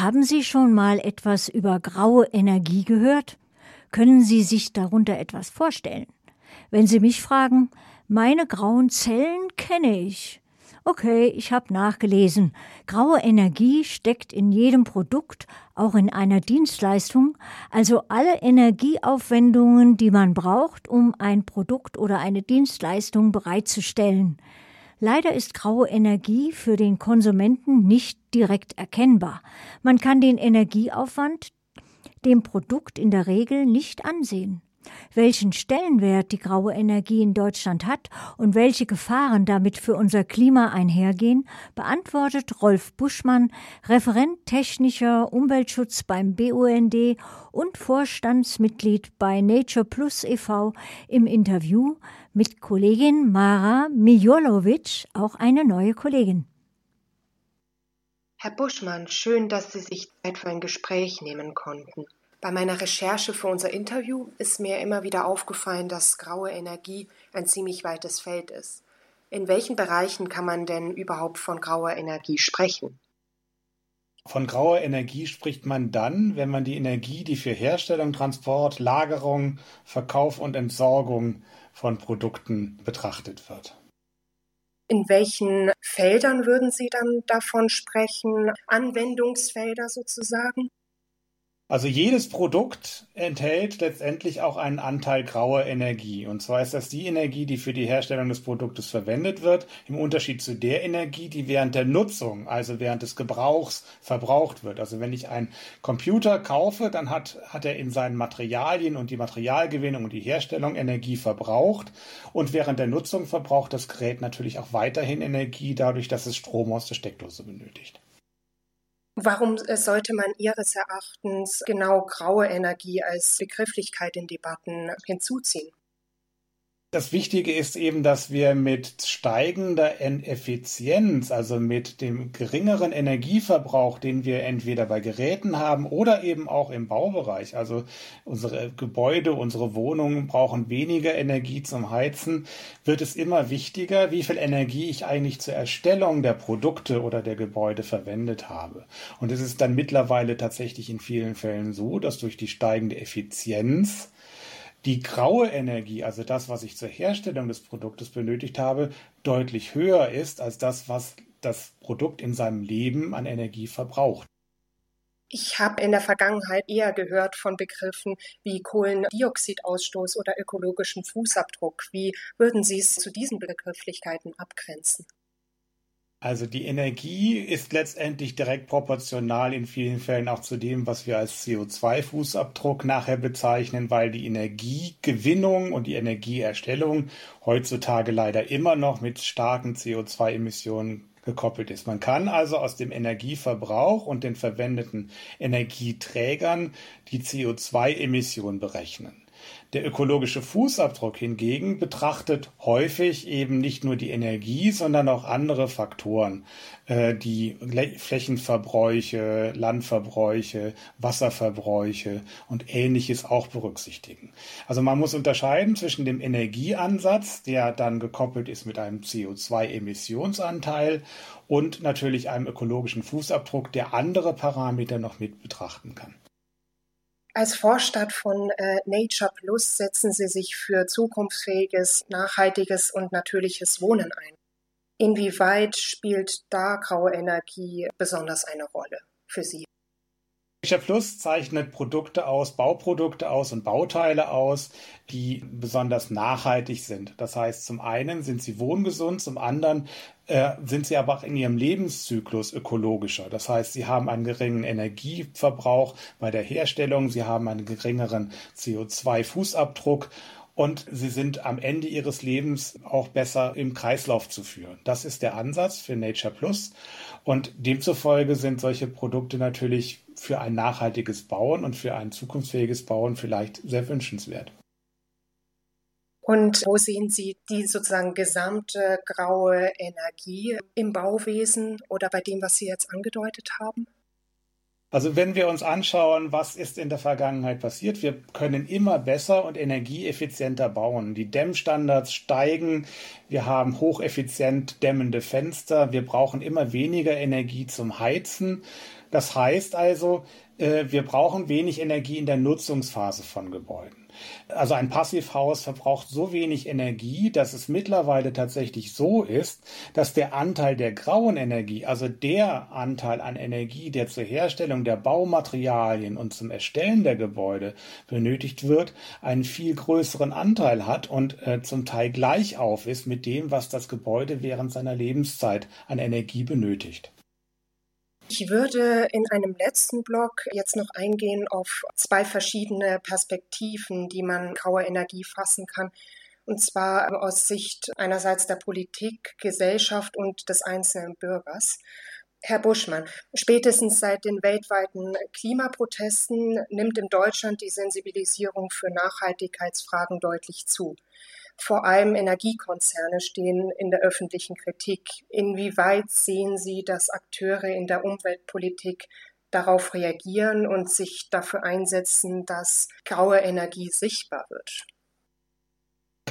Haben Sie schon mal etwas über graue Energie gehört? Können Sie sich darunter etwas vorstellen? Wenn Sie mich fragen, meine grauen Zellen kenne ich. Okay, ich habe nachgelesen. Graue Energie steckt in jedem Produkt, auch in einer Dienstleistung, also alle Energieaufwendungen, die man braucht, um ein Produkt oder eine Dienstleistung bereitzustellen. Leider ist graue Energie für den Konsumenten nicht direkt erkennbar. Man kann den Energieaufwand dem Produkt in der Regel nicht ansehen. Welchen Stellenwert die graue Energie in Deutschland hat und welche Gefahren damit für unser Klima einhergehen, beantwortet Rolf Buschmann, Referent technischer Umweltschutz beim BUND und Vorstandsmitglied bei Nature Plus e.V. im Interview mit Kollegin Mara Mijolovic, auch eine neue Kollegin. Herr Buschmann, schön, dass Sie sich Zeit für ein Gespräch nehmen konnten. Bei meiner Recherche für unser Interview ist mir immer wieder aufgefallen, dass graue Energie ein ziemlich weites Feld ist. In welchen Bereichen kann man denn überhaupt von grauer Energie sprechen? Von grauer Energie spricht man dann, wenn man die Energie, die für Herstellung, Transport, Lagerung, Verkauf und Entsorgung von Produkten betrachtet wird. In welchen Feldern würden Sie dann davon sprechen? Anwendungsfelder sozusagen? Also jedes Produkt enthält letztendlich auch einen Anteil grauer Energie. Und zwar ist das die Energie, die für die Herstellung des Produktes verwendet wird, im Unterschied zu der Energie, die während der Nutzung, also während des Gebrauchs, verbraucht wird. Also wenn ich einen Computer kaufe, dann hat, hat er in seinen Materialien und die Materialgewinnung und die Herstellung Energie verbraucht. Und während der Nutzung verbraucht das Gerät natürlich auch weiterhin Energie, dadurch, dass es Strom aus der Steckdose benötigt. Warum äh, sollte man Ihres Erachtens genau graue Energie als Begrifflichkeit in Debatten hinzuziehen? Das Wichtige ist eben, dass wir mit steigender Effizienz, also mit dem geringeren Energieverbrauch, den wir entweder bei Geräten haben oder eben auch im Baubereich, also unsere Gebäude, unsere Wohnungen brauchen weniger Energie zum Heizen, wird es immer wichtiger, wie viel Energie ich eigentlich zur Erstellung der Produkte oder der Gebäude verwendet habe. Und es ist dann mittlerweile tatsächlich in vielen Fällen so, dass durch die steigende Effizienz die graue Energie, also das, was ich zur Herstellung des Produktes benötigt habe, deutlich höher ist als das, was das Produkt in seinem Leben an Energie verbraucht. Ich habe in der Vergangenheit eher gehört von Begriffen wie Kohlendioxidausstoß oder ökologischen Fußabdruck. Wie würden Sie es zu diesen Begrifflichkeiten abgrenzen? Also die Energie ist letztendlich direkt proportional in vielen Fällen auch zu dem, was wir als CO2-Fußabdruck nachher bezeichnen, weil die Energiegewinnung und die Energieerstellung heutzutage leider immer noch mit starken CO2-Emissionen gekoppelt ist. Man kann also aus dem Energieverbrauch und den verwendeten Energieträgern die CO2-Emissionen berechnen. Der ökologische Fußabdruck hingegen betrachtet häufig eben nicht nur die Energie, sondern auch andere Faktoren, äh, die Flächenverbräuche, Landverbräuche, Wasserverbräuche und ähnliches auch berücksichtigen. Also man muss unterscheiden zwischen dem Energieansatz, der dann gekoppelt ist mit einem CO2-Emissionsanteil und natürlich einem ökologischen Fußabdruck, der andere Parameter noch mit betrachten kann. Als Vorstadt von äh, Nature Plus setzen Sie sich für zukunftsfähiges, nachhaltiges und natürliches Wohnen ein. Inwieweit spielt da graue Energie besonders eine Rolle für Sie? Nature Plus zeichnet Produkte aus, Bauprodukte aus und Bauteile aus, die besonders nachhaltig sind. Das heißt, zum einen sind sie wohngesund, zum anderen äh, sind sie aber auch in ihrem Lebenszyklus ökologischer. Das heißt, sie haben einen geringen Energieverbrauch bei der Herstellung, sie haben einen geringeren CO2-Fußabdruck und sie sind am Ende ihres Lebens auch besser im Kreislauf zu führen. Das ist der Ansatz für Nature Plus. Und demzufolge sind solche Produkte natürlich für ein nachhaltiges Bauen und für ein zukunftsfähiges Bauen vielleicht sehr wünschenswert. Und wo sehen Sie die sozusagen gesamte graue Energie im Bauwesen oder bei dem, was Sie jetzt angedeutet haben? Also wenn wir uns anschauen, was ist in der Vergangenheit passiert, wir können immer besser und energieeffizienter bauen. Die Dämmstandards steigen, wir haben hocheffizient dämmende Fenster, wir brauchen immer weniger Energie zum Heizen. Das heißt also, wir brauchen wenig Energie in der Nutzungsphase von Gebäuden. Also ein Passivhaus verbraucht so wenig Energie, dass es mittlerweile tatsächlich so ist, dass der Anteil der grauen Energie, also der Anteil an Energie, der zur Herstellung der Baumaterialien und zum Erstellen der Gebäude benötigt wird, einen viel größeren Anteil hat und äh, zum Teil gleich auf ist mit dem, was das Gebäude während seiner Lebenszeit an Energie benötigt. Ich würde in einem letzten Block jetzt noch eingehen auf zwei verschiedene Perspektiven, die man graue Energie fassen kann. Und zwar aus Sicht einerseits der Politik, Gesellschaft und des einzelnen Bürgers. Herr Buschmann, spätestens seit den weltweiten Klimaprotesten nimmt in Deutschland die Sensibilisierung für Nachhaltigkeitsfragen deutlich zu. Vor allem Energiekonzerne stehen in der öffentlichen Kritik. Inwieweit sehen Sie, dass Akteure in der Umweltpolitik darauf reagieren und sich dafür einsetzen, dass graue Energie sichtbar wird?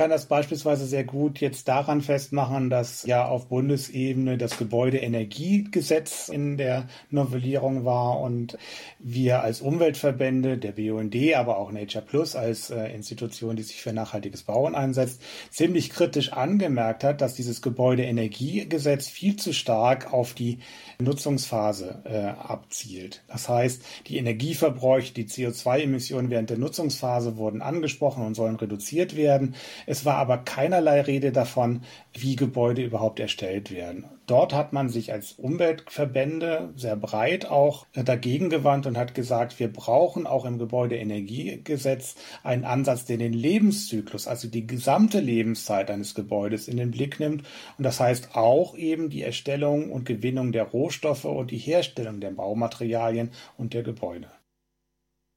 Kann das beispielsweise sehr gut jetzt daran festmachen, dass ja auf Bundesebene das Gebäudeenergiegesetz in der Novellierung war und wir als Umweltverbände, der BUND, aber auch Nature Plus als äh, Institution, die sich für nachhaltiges Bauen einsetzt, ziemlich kritisch angemerkt hat, dass dieses Gebäudeenergiegesetz viel zu stark auf die Nutzungsphase äh, abzielt. Das heißt, die Energieverbräuche, die CO2-Emissionen während der Nutzungsphase wurden angesprochen und sollen reduziert werden. Es war aber keinerlei Rede davon, wie Gebäude überhaupt erstellt werden. Dort hat man sich als Umweltverbände sehr breit auch dagegen gewandt und hat gesagt, wir brauchen auch im Gebäudeenergiegesetz einen Ansatz, der den Lebenszyklus, also die gesamte Lebenszeit eines Gebäudes in den Blick nimmt. Und das heißt auch eben die Erstellung und Gewinnung der Rohstoffe und die Herstellung der Baumaterialien und der Gebäude.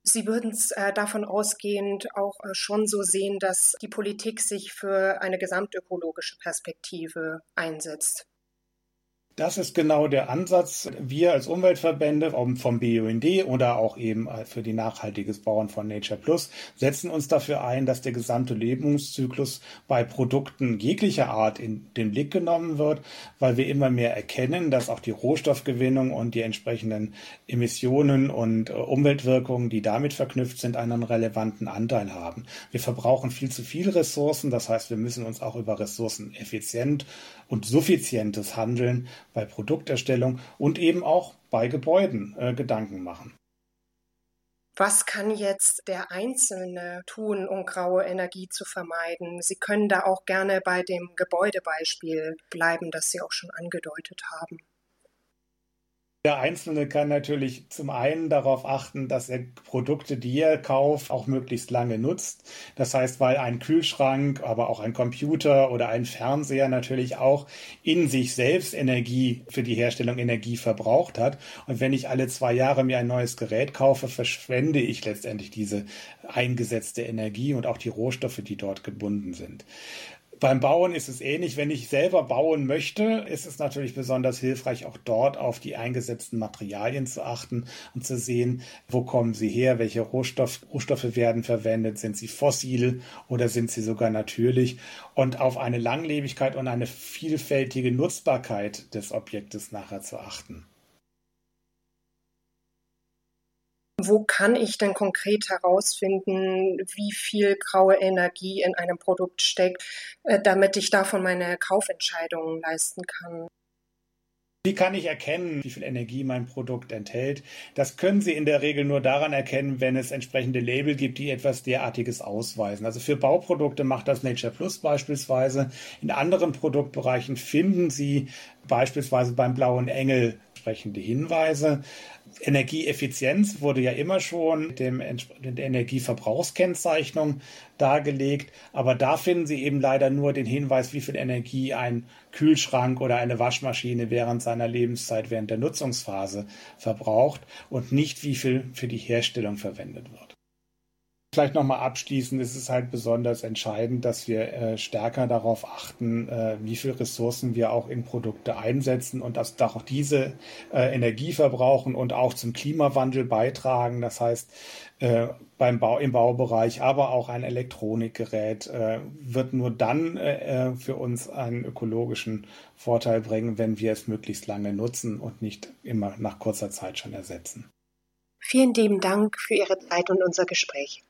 Sie würden es äh, davon ausgehend auch äh, schon so sehen, dass die Politik sich für eine gesamtökologische Perspektive einsetzt. Das ist genau der Ansatz. Wir als Umweltverbände vom BUND oder auch eben für die nachhaltiges Bauen von Nature Plus setzen uns dafür ein, dass der gesamte Lebenszyklus bei Produkten jeglicher Art in den Blick genommen wird, weil wir immer mehr erkennen, dass auch die Rohstoffgewinnung und die entsprechenden Emissionen und äh, Umweltwirkungen, die damit verknüpft sind, einen relevanten Anteil haben. Wir verbrauchen viel zu viele Ressourcen, das heißt, wir müssen uns auch über Ressourcen effizient und suffizientes Handeln bei Produkterstellung und eben auch bei Gebäuden äh, Gedanken machen. Was kann jetzt der Einzelne tun, um graue Energie zu vermeiden? Sie können da auch gerne bei dem Gebäudebeispiel bleiben, das Sie auch schon angedeutet haben. Der Einzelne kann natürlich zum einen darauf achten, dass er Produkte, die er kauft, auch möglichst lange nutzt. Das heißt, weil ein Kühlschrank, aber auch ein Computer oder ein Fernseher natürlich auch in sich selbst Energie für die Herstellung Energie verbraucht hat. Und wenn ich alle zwei Jahre mir ein neues Gerät kaufe, verschwende ich letztendlich diese eingesetzte Energie und auch die Rohstoffe, die dort gebunden sind. Beim Bauen ist es ähnlich. Wenn ich selber bauen möchte, ist es natürlich besonders hilfreich, auch dort auf die eingesetzten Materialien zu achten und zu sehen, wo kommen sie her, welche Rohstoff, Rohstoffe werden verwendet, sind sie fossil oder sind sie sogar natürlich und auf eine Langlebigkeit und eine vielfältige Nutzbarkeit des Objektes nachher zu achten. Wo kann ich denn konkret herausfinden, wie viel graue Energie in einem Produkt steckt, äh, damit ich davon meine Kaufentscheidungen leisten kann? Wie kann ich erkennen, wie viel Energie mein Produkt enthält? Das können Sie in der Regel nur daran erkennen, wenn es entsprechende Label gibt, die etwas derartiges ausweisen. Also für Bauprodukte macht das Nature Plus beispielsweise. In anderen Produktbereichen finden Sie beispielsweise beim blauen Engel entsprechende Hinweise. Energieeffizienz wurde ja immer schon mit dem, der Energieverbrauchskennzeichnung dargelegt, aber da finden Sie eben leider nur den Hinweis, wie viel Energie ein Kühlschrank oder eine Waschmaschine während seiner Lebenszeit, während der Nutzungsphase verbraucht und nicht, wie viel für die Herstellung verwendet wird. Vielleicht nochmal abschließend ist es halt besonders entscheidend, dass wir äh, stärker darauf achten, äh, wie viel Ressourcen wir auch in Produkte einsetzen und dass auch diese äh, Energie verbrauchen und auch zum Klimawandel beitragen. Das heißt, äh, beim Bau, im Baubereich, aber auch ein Elektronikgerät äh, wird nur dann äh, für uns einen ökologischen Vorteil bringen, wenn wir es möglichst lange nutzen und nicht immer nach kurzer Zeit schon ersetzen. Vielen lieben Dank für Ihre Zeit und unser Gespräch.